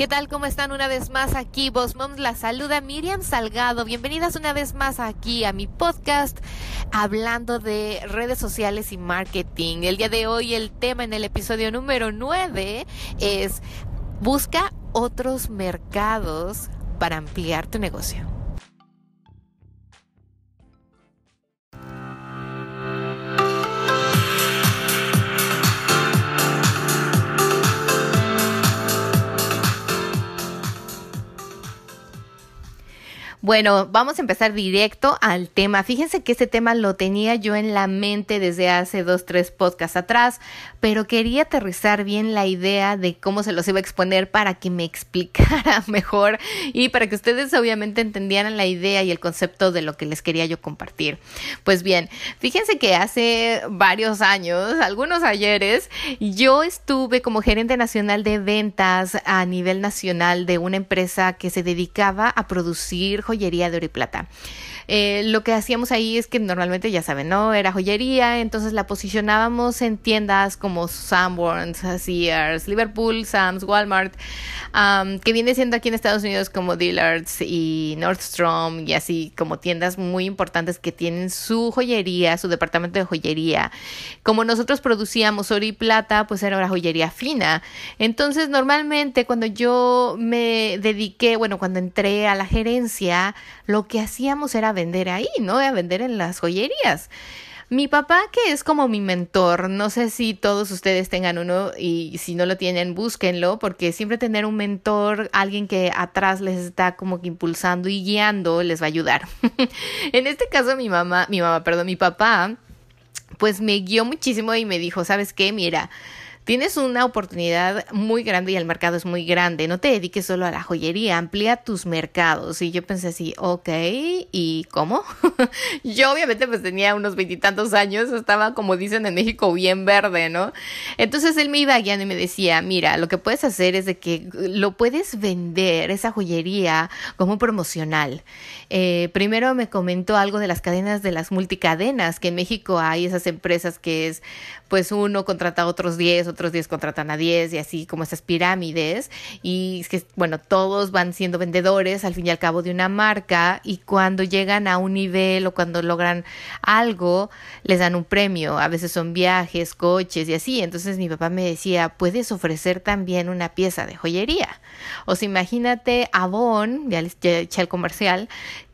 ¿Qué tal? ¿Cómo están una vez más aquí? Vos Moms la saluda Miriam Salgado. Bienvenidas una vez más aquí a mi podcast hablando de redes sociales y marketing. El día de hoy el tema en el episodio número 9 es busca otros mercados para ampliar tu negocio. Bueno, vamos a empezar directo al tema. Fíjense que este tema lo tenía yo en la mente desde hace dos, tres podcasts atrás, pero quería aterrizar bien la idea de cómo se los iba a exponer para que me explicara mejor y para que ustedes obviamente entendieran la idea y el concepto de lo que les quería yo compartir. Pues bien, fíjense que hace varios años, algunos ayeres, yo estuve como gerente nacional de ventas a nivel nacional de una empresa que se dedicaba a producir joyería de oro y plata. Eh, lo que hacíamos ahí es que normalmente, ya saben, ¿no? Era joyería, entonces la posicionábamos en tiendas como Sanborns, Sears, Liverpool, Sam's, Walmart, que viene siendo aquí en Estados Unidos como Dillard's y Nordstrom y así como tiendas muy importantes que tienen su joyería, su departamento de joyería. Como nosotros producíamos oro y plata, pues era una joyería fina. Entonces, normalmente cuando yo me dediqué, bueno, cuando entré a la gerencia, lo que hacíamos era vender ahí, ¿no? A vender en las joyerías. Mi papá, que es como mi mentor, no sé si todos ustedes tengan uno y si no lo tienen, búsquenlo, porque siempre tener un mentor, alguien que atrás les está como que impulsando y guiando, les va a ayudar. en este caso, mi mamá, mi mamá, perdón, mi papá, pues me guió muchísimo y me dijo, ¿sabes qué? Mira, Tienes una oportunidad muy grande y el mercado es muy grande. No te dediques solo a la joyería, amplía tus mercados. Y yo pensé así, ok, ¿y cómo? yo obviamente pues tenía unos veintitantos años, estaba como dicen en México bien verde, ¿no? Entonces él me iba guiando y me decía, mira, lo que puedes hacer es de que lo puedes vender, esa joyería, como promocional. Eh, primero me comentó algo de las cadenas de las multicadenas, que en México hay esas empresas que es, pues uno contrata a otros diez, otros 10 contratan a 10 y así como esas pirámides. Y es que bueno, todos van siendo vendedores al fin y al cabo de una marca y cuando llegan a un nivel o cuando logran algo les dan un premio, a veces son viajes, coches y así, entonces mi papá me decía, puedes ofrecer también una pieza de joyería. O sea, imagínate Avon, ya les eché el comercial,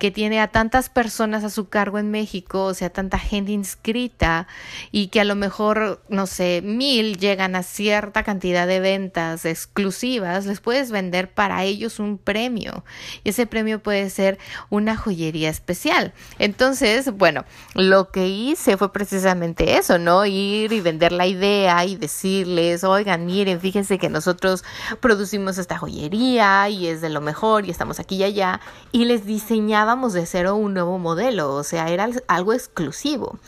que tiene a tantas personas a su cargo en México, o sea, tanta gente inscrita y que a lo mejor, no sé, mil llegan a cierta cantidad de ventas exclusivas, les puedes vender para ellos un premio y ese premio puede ser una joyería especial. Entonces, bueno, lo que hice fue precisamente eso, ¿no? Ir y vender la idea y decirles, oigan, miren, fíjense que nosotros producimos esta joyería y es de lo mejor y estamos aquí y allá y les diseñaba de cero un nuevo modelo, o sea, era algo exclusivo.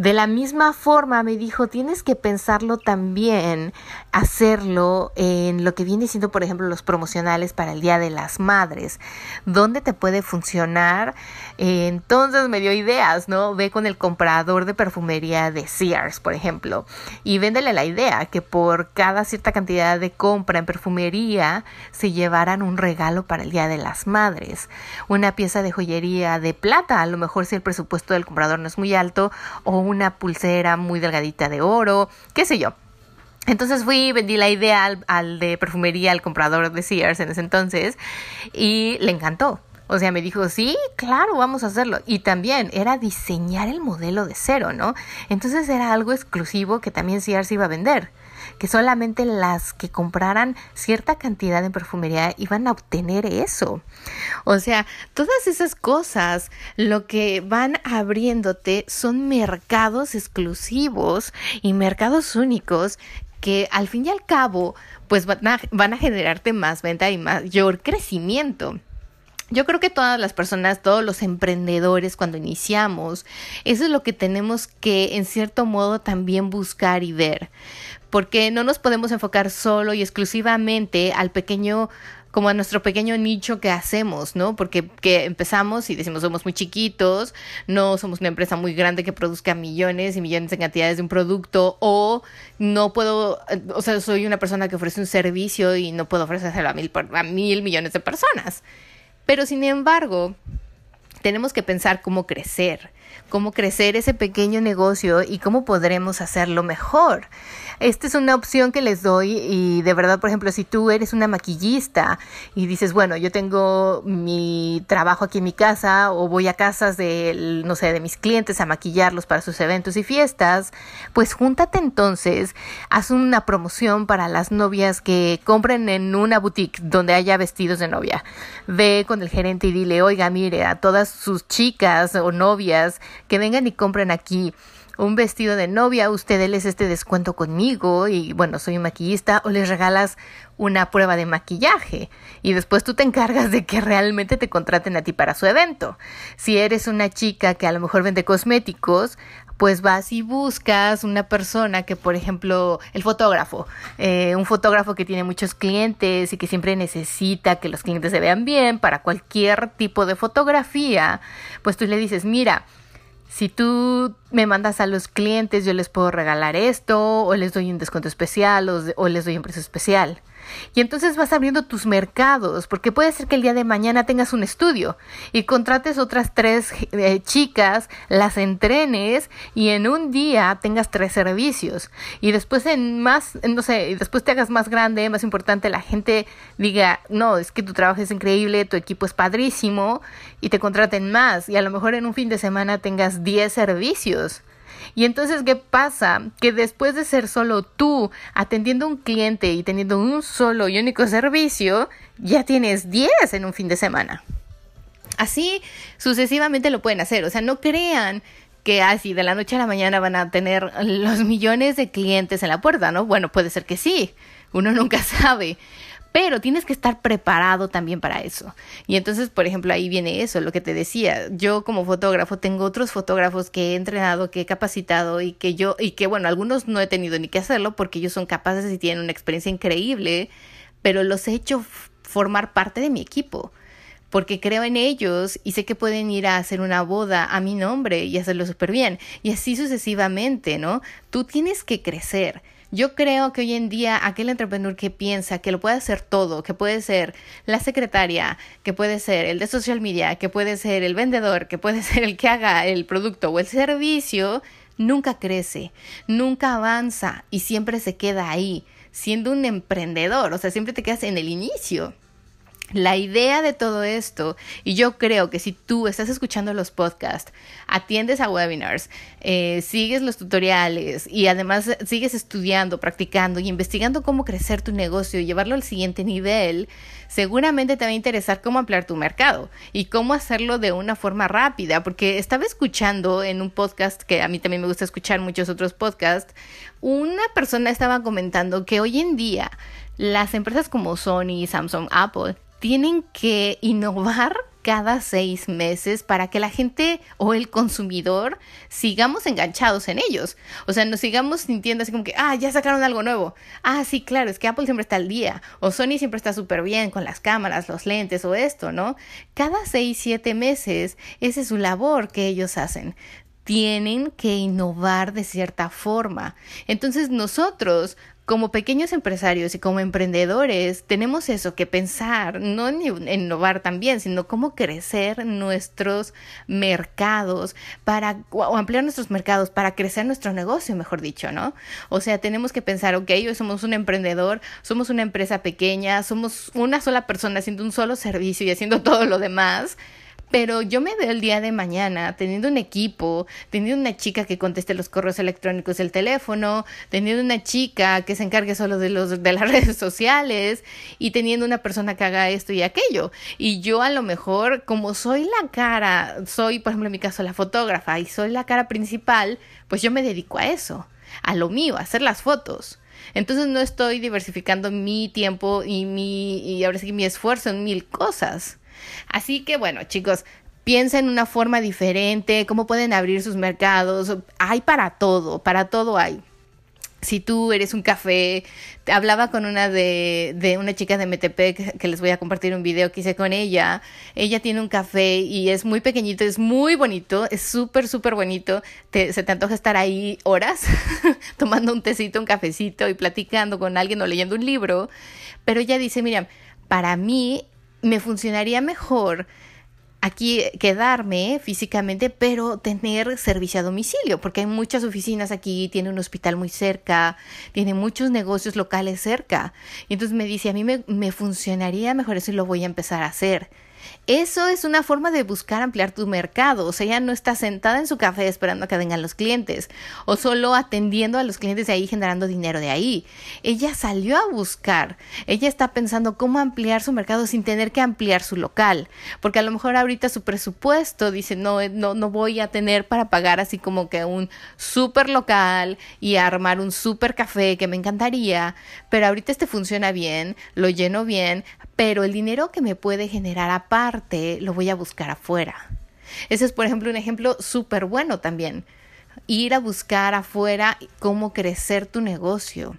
De la misma forma me dijo, tienes que pensarlo también, hacerlo en lo que viene siendo, por ejemplo, los promocionales para el Día de las Madres, ¿dónde te puede funcionar? entonces me dio ideas, ¿no? Ve con el comprador de perfumería de Sears, por ejemplo, y véndele la idea que por cada cierta cantidad de compra en perfumería se llevaran un regalo para el Día de las Madres, una pieza de joyería de plata, a lo mejor si el presupuesto del comprador no es muy alto, o una pulsera muy delgadita de oro, qué sé yo. Entonces fui vendí la idea al, al, de perfumería, al comprador de Sears en ese entonces, y le encantó. O sea, me dijo, sí, claro, vamos a hacerlo. Y también era diseñar el modelo de cero, ¿no? Entonces era algo exclusivo que también Sears iba a vender que solamente las que compraran cierta cantidad de perfumería iban a obtener eso. O sea, todas esas cosas lo que van abriéndote son mercados exclusivos y mercados únicos que al fin y al cabo pues van a, van a generarte más venta y mayor crecimiento. Yo creo que todas las personas, todos los emprendedores cuando iniciamos, eso es lo que tenemos que en cierto modo también buscar y ver porque no nos podemos enfocar solo y exclusivamente al pequeño como a nuestro pequeño nicho que hacemos, ¿no? Porque que empezamos y decimos somos muy chiquitos, no somos una empresa muy grande que produzca millones y millones de cantidades de un producto o no puedo, o sea, soy una persona que ofrece un servicio y no puedo ofrecerlo a mil, a mil millones de personas. Pero sin embargo, tenemos que pensar cómo crecer, cómo crecer ese pequeño negocio y cómo podremos hacerlo mejor. Esta es una opción que les doy y de verdad, por ejemplo, si tú eres una maquillista y dices, bueno, yo tengo mi trabajo aquí en mi casa o voy a casas de, no sé, de mis clientes a maquillarlos para sus eventos y fiestas, pues júntate entonces, haz una promoción para las novias que compren en una boutique donde haya vestidos de novia. Ve con el gerente y dile, oiga, mire, a todas sus chicas o novias que vengan y compren aquí un vestido de novia, usted les este descuento conmigo y bueno, soy maquillista o les regalas una prueba de maquillaje y después tú te encargas de que realmente te contraten a ti para su evento. Si eres una chica que a lo mejor vende cosméticos, pues vas y buscas una persona que, por ejemplo, el fotógrafo, eh, un fotógrafo que tiene muchos clientes y que siempre necesita que los clientes se vean bien para cualquier tipo de fotografía, pues tú le dices, mira, si tú me mandas a los clientes, yo les puedo regalar esto, o les doy un descuento especial, o, les doy un precio especial. Y entonces vas abriendo tus mercados, porque puede ser que el día de mañana tengas un estudio y contrates otras tres eh, chicas, las entrenes y en un día tengas tres servicios. Y después en más, no sé, después te hagas más grande, más importante, la gente diga, no, es que tu trabajo es increíble, tu equipo es padrísimo y te contraten más. Y a lo mejor en un fin de semana tengas 10 servicios. Y entonces, ¿qué pasa? Que después de ser solo tú atendiendo un cliente y teniendo un solo y único servicio, ya tienes 10 en un fin de semana. Así sucesivamente lo pueden hacer. O sea, no crean que así de la noche a la mañana van a tener los millones de clientes en la puerta, ¿no? Bueno, puede ser que sí. Uno nunca sabe pero tienes que estar preparado también para eso. Y entonces, por ejemplo, ahí viene eso, lo que te decía. Yo como fotógrafo tengo otros fotógrafos que he entrenado, que he capacitado y que yo, y que bueno, algunos no he tenido ni que hacerlo porque ellos son capaces y tienen una experiencia increíble, pero los he hecho formar parte de mi equipo porque creo en ellos y sé que pueden ir a hacer una boda a mi nombre y hacerlo súper bien. Y así sucesivamente, ¿no? Tú tienes que crecer. Yo creo que hoy en día aquel entrepreneur que piensa que lo puede hacer todo, que puede ser la secretaria, que puede ser el de social media, que puede ser el vendedor, que puede ser el que haga el producto o el servicio, nunca crece, nunca avanza y siempre se queda ahí, siendo un emprendedor, o sea, siempre te quedas en el inicio. La idea de todo esto, y yo creo que si tú estás escuchando los podcasts, atiendes a webinars, eh, sigues los tutoriales y además sigues estudiando, practicando y investigando cómo crecer tu negocio y llevarlo al siguiente nivel, seguramente te va a interesar cómo ampliar tu mercado y cómo hacerlo de una forma rápida, porque estaba escuchando en un podcast que a mí también me gusta escuchar muchos otros podcasts, una persona estaba comentando que hoy en día las empresas como Sony, Samsung, Apple, tienen que innovar cada seis meses para que la gente o el consumidor sigamos enganchados en ellos. O sea, nos sigamos sintiendo así como que, ah, ya sacaron algo nuevo. Ah, sí, claro, es que Apple siempre está al día. O Sony siempre está súper bien con las cámaras, los lentes o esto, ¿no? Cada seis, siete meses, esa es su labor que ellos hacen tienen que innovar de cierta forma. Entonces nosotros como pequeños empresarios y como emprendedores tenemos eso que pensar, no en innovar también, sino cómo crecer nuestros mercados para o ampliar nuestros mercados para crecer nuestro negocio, mejor dicho, ¿no? O sea, tenemos que pensar, ok, hoy somos un emprendedor, somos una empresa pequeña, somos una sola persona haciendo un solo servicio y haciendo todo lo demás pero yo me veo el día de mañana teniendo un equipo, teniendo una chica que conteste los correos electrónicos, el teléfono, teniendo una chica que se encargue solo de los de las redes sociales y teniendo una persona que haga esto y aquello. Y yo a lo mejor, como soy la cara, soy, por ejemplo, en mi caso la fotógrafa y soy la cara principal, pues yo me dedico a eso, a lo mío, a hacer las fotos. Entonces no estoy diversificando mi tiempo y mi y ahora sí mi esfuerzo en mil cosas. Así que bueno, chicos, piensen en una forma diferente, cómo pueden abrir sus mercados. Hay para todo, para todo hay. si tú eres un café, hablaba con una de, de una chica de Metepec que les voy a compartir un video que hice con ella. Ella tiene un café y es muy pequeñito, es muy bonito, es súper, súper bonito. Te, se te antoja estar ahí horas tomando un tecito, un cafecito y platicando con alguien o leyendo un libro. Pero ella dice, mira, para mí me funcionaría mejor aquí quedarme físicamente, pero tener servicio a domicilio, porque hay muchas oficinas aquí, tiene un hospital muy cerca, tiene muchos negocios locales cerca. Y entonces me dice, a mí me, me funcionaría mejor eso y lo voy a empezar a hacer. Eso es una forma de buscar ampliar tu mercado. O sea, ella no está sentada en su café esperando a que vengan los clientes o solo atendiendo a los clientes de ahí generando dinero de ahí. Ella salió a buscar. Ella está pensando cómo ampliar su mercado sin tener que ampliar su local. Porque a lo mejor ahorita su presupuesto dice, no, no, no voy a tener para pagar así como que un super local y armar un super café que me encantaría. Pero ahorita este funciona bien, lo lleno bien, pero el dinero que me puede generar aparte lo voy a buscar afuera. Ese es, por ejemplo, un ejemplo súper bueno también. Ir a buscar afuera cómo crecer tu negocio.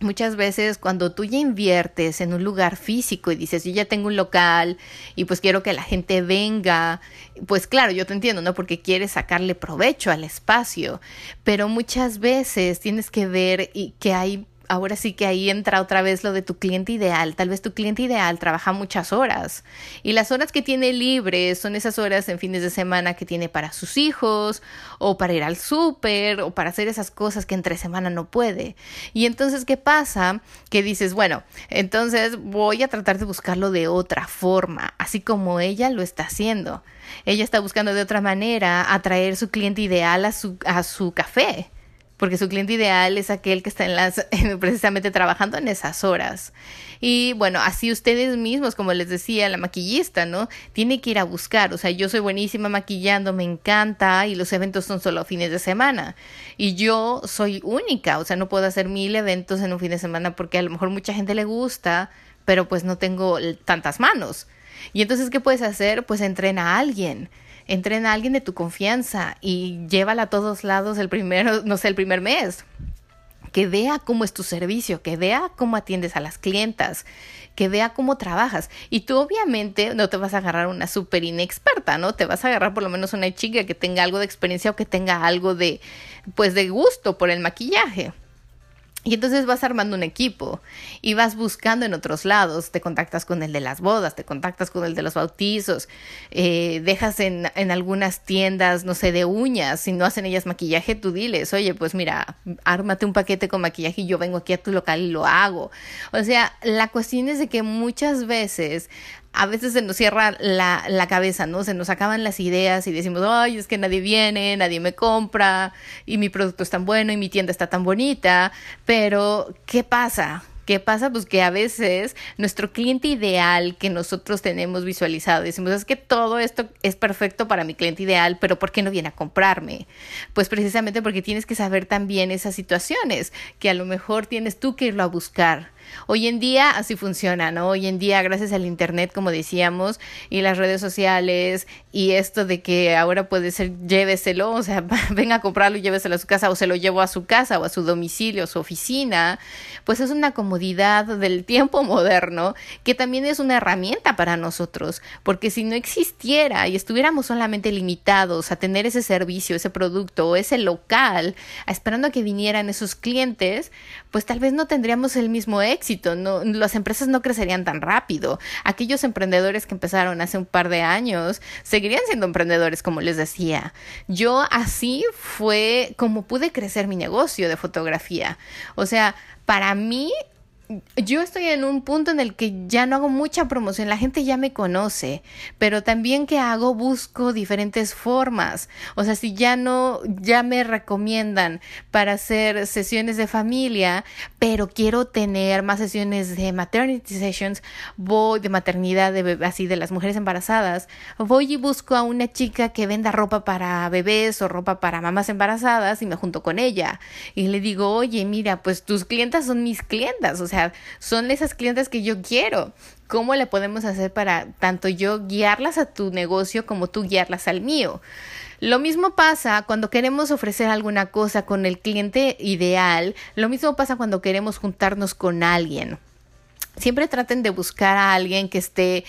Muchas veces cuando tú ya inviertes en un lugar físico y dices, yo ya tengo un local y pues quiero que la gente venga, pues claro, yo te entiendo, ¿no? Porque quieres sacarle provecho al espacio, pero muchas veces tienes que ver que hay ahora sí que ahí entra otra vez lo de tu cliente ideal. Tal vez tu cliente ideal trabaja muchas horas y las horas que tiene libres son esas horas en fines de semana que tiene para sus hijos o para ir al súper o para hacer esas cosas que entre semana no puede. Y entonces, ¿qué pasa? Que dices, bueno, entonces voy a tratar de buscarlo de otra forma, así como ella lo está haciendo. Ella está buscando de otra manera atraer su cliente ideal a su, a su café porque su cliente ideal es aquel que está en las precisamente trabajando en esas horas. Y bueno, así ustedes mismos, como les decía, la maquillista, ¿no? Tiene que ir a buscar, o sea, yo soy buenísima maquillando, me encanta y los eventos son solo fines de semana. Y yo soy única, o sea, no puedo hacer mil eventos en un fin de semana porque a lo mejor mucha gente le gusta, pero pues no tengo tantas manos. Y entonces, ¿qué puedes hacer? Pues entrena a alguien entrena a alguien de tu confianza y llévala a todos lados el primero, no sé, el primer mes. Que vea cómo es tu servicio, que vea cómo atiendes a las clientas, que vea cómo trabajas. Y tú obviamente no te vas a agarrar una súper inexperta, ¿no? Te vas a agarrar por lo menos una chica que tenga algo de experiencia o que tenga algo de, pues, de gusto por el maquillaje. Y entonces vas armando un equipo y vas buscando en otros lados, te contactas con el de las bodas, te contactas con el de los bautizos, eh, dejas en, en, algunas tiendas, no sé, de uñas, si no hacen ellas maquillaje, tú diles, oye, pues mira, ármate un paquete con maquillaje y yo vengo aquí a tu local y lo hago. O sea, la cuestión es de que muchas veces a veces se nos cierra la, la, cabeza, ¿no? Se nos acaban las ideas y decimos, ay, es que nadie viene, nadie me compra y mi producto es tan bueno y mi tienda está tan bonita, pero ¿qué pasa? ¿Qué pasa? Pues que a veces nuestro cliente ideal que nosotros tenemos visualizado, decimos, es que todo esto es perfecto para mi cliente ideal, pero ¿por qué no viene a comprarme? Pues precisamente porque tienes que saber también esas situaciones, que a lo mejor tienes tú que irlo a buscar Hoy en día así funciona, ¿no? Hoy en día, gracias al Internet, como decíamos, y las redes sociales, y esto de que ahora puede ser lléveselo, o sea, venga a comprarlo y lléveselo a su casa, o se lo llevo a su casa, o a su domicilio, su oficina, pues es una comodidad del tiempo moderno que también es una herramienta para nosotros, porque si no existiera y estuviéramos solamente limitados a tener ese servicio, ese producto o ese local, esperando a que vinieran esos clientes, pues tal vez no tendríamos el mismo éxito, no, las empresas no crecerían tan rápido. Aquellos emprendedores que empezaron hace un par de años seguirían siendo emprendedores, como les decía. Yo así fue como pude crecer mi negocio de fotografía. O sea, para mí yo estoy en un punto en el que ya no hago mucha promoción, la gente ya me conoce, pero también que hago busco diferentes formas. O sea, si ya no, ya me recomiendan para hacer sesiones de familia, pero quiero tener más sesiones de maternity sessions, voy de maternidad, de así de las mujeres embarazadas, voy y busco a una chica que venda ropa para bebés o ropa para mamás embarazadas y me junto con ella y le digo, oye, mira, pues tus clientas son mis clientas, o sea, son esas clientes que yo quiero. ¿Cómo le podemos hacer para tanto yo guiarlas a tu negocio como tú guiarlas al mío? Lo mismo pasa cuando queremos ofrecer alguna cosa con el cliente ideal, lo mismo pasa cuando queremos juntarnos con alguien. Siempre traten de buscar a alguien que esté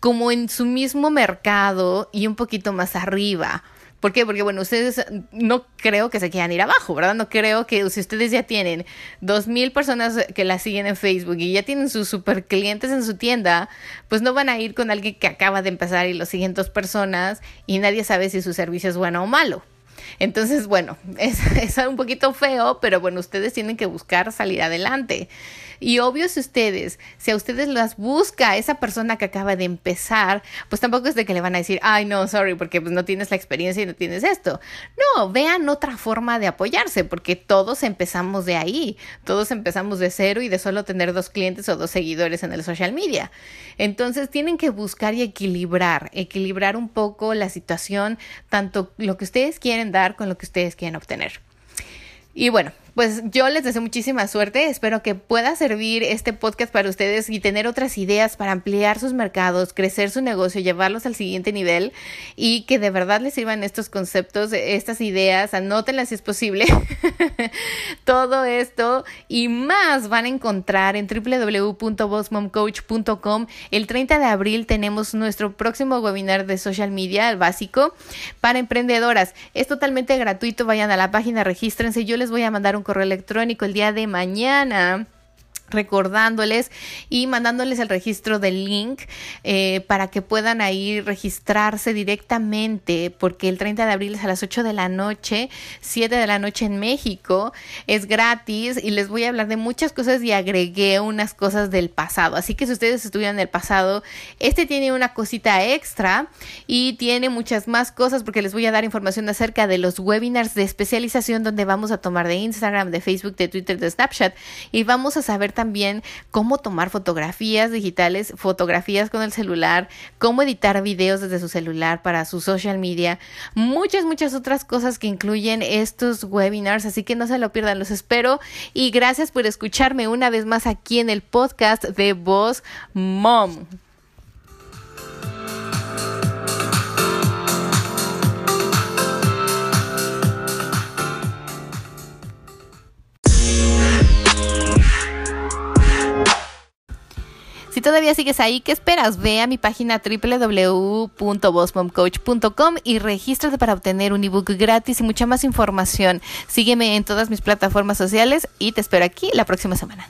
como en su mismo mercado y un poquito más arriba. ¿Por qué? Porque, bueno, ustedes no creo que se quieran ir abajo, ¿verdad? No creo que si ustedes ya tienen dos mil personas que la siguen en Facebook y ya tienen sus super clientes en su tienda, pues no van a ir con alguien que acaba de empezar y lo siguen dos personas y nadie sabe si su servicio es bueno o malo. Entonces, bueno, es, es un poquito feo, pero bueno, ustedes tienen que buscar salir adelante. Y obvio si ustedes, si a ustedes las busca esa persona que acaba de empezar, pues tampoco es de que le van a decir, ay no, sorry, porque pues no tienes la experiencia y no tienes esto. No, vean otra forma de apoyarse, porque todos empezamos de ahí, todos empezamos de cero y de solo tener dos clientes o dos seguidores en el social media. Entonces tienen que buscar y equilibrar, equilibrar un poco la situación, tanto lo que ustedes quieren dar con lo que ustedes quieren obtener. Y bueno, pues yo les deseo muchísima suerte. Espero que pueda servir este podcast para ustedes y tener otras ideas para ampliar sus mercados, crecer su negocio, llevarlos al siguiente nivel y que de verdad les sirvan estos conceptos, estas ideas. Anótenlas si es posible. Todo esto y más van a encontrar en www.bossmomcoach.com. El 30 de abril tenemos nuestro próximo webinar de social media, el básico, para emprendedoras. Es totalmente gratuito. Vayan a la página, regístrense. Yo les voy a mandar un correo electrónico el día de mañana recordándoles y mandándoles el registro del link eh, para que puedan ahí registrarse directamente porque el 30 de abril es a las 8 de la noche 7 de la noche en México es gratis y les voy a hablar de muchas cosas y agregué unas cosas del pasado. Así que si ustedes estuvieron en el pasado este tiene una cosita extra y tiene muchas más cosas porque les voy a dar información acerca de los webinars de especialización donde vamos a tomar de Instagram de Facebook de Twitter de Snapchat y vamos a saber también también cómo tomar fotografías digitales, fotografías con el celular, cómo editar videos desde su celular para su social media, muchas, muchas otras cosas que incluyen estos webinars, así que no se lo pierdan, los espero y gracias por escucharme una vez más aquí en el podcast de Voz Mom. Todavía sigues ahí, ¿qué esperas? Ve a mi página www.bossmomcoach.com y regístrate para obtener un ebook gratis y mucha más información. Sígueme en todas mis plataformas sociales y te espero aquí la próxima semana.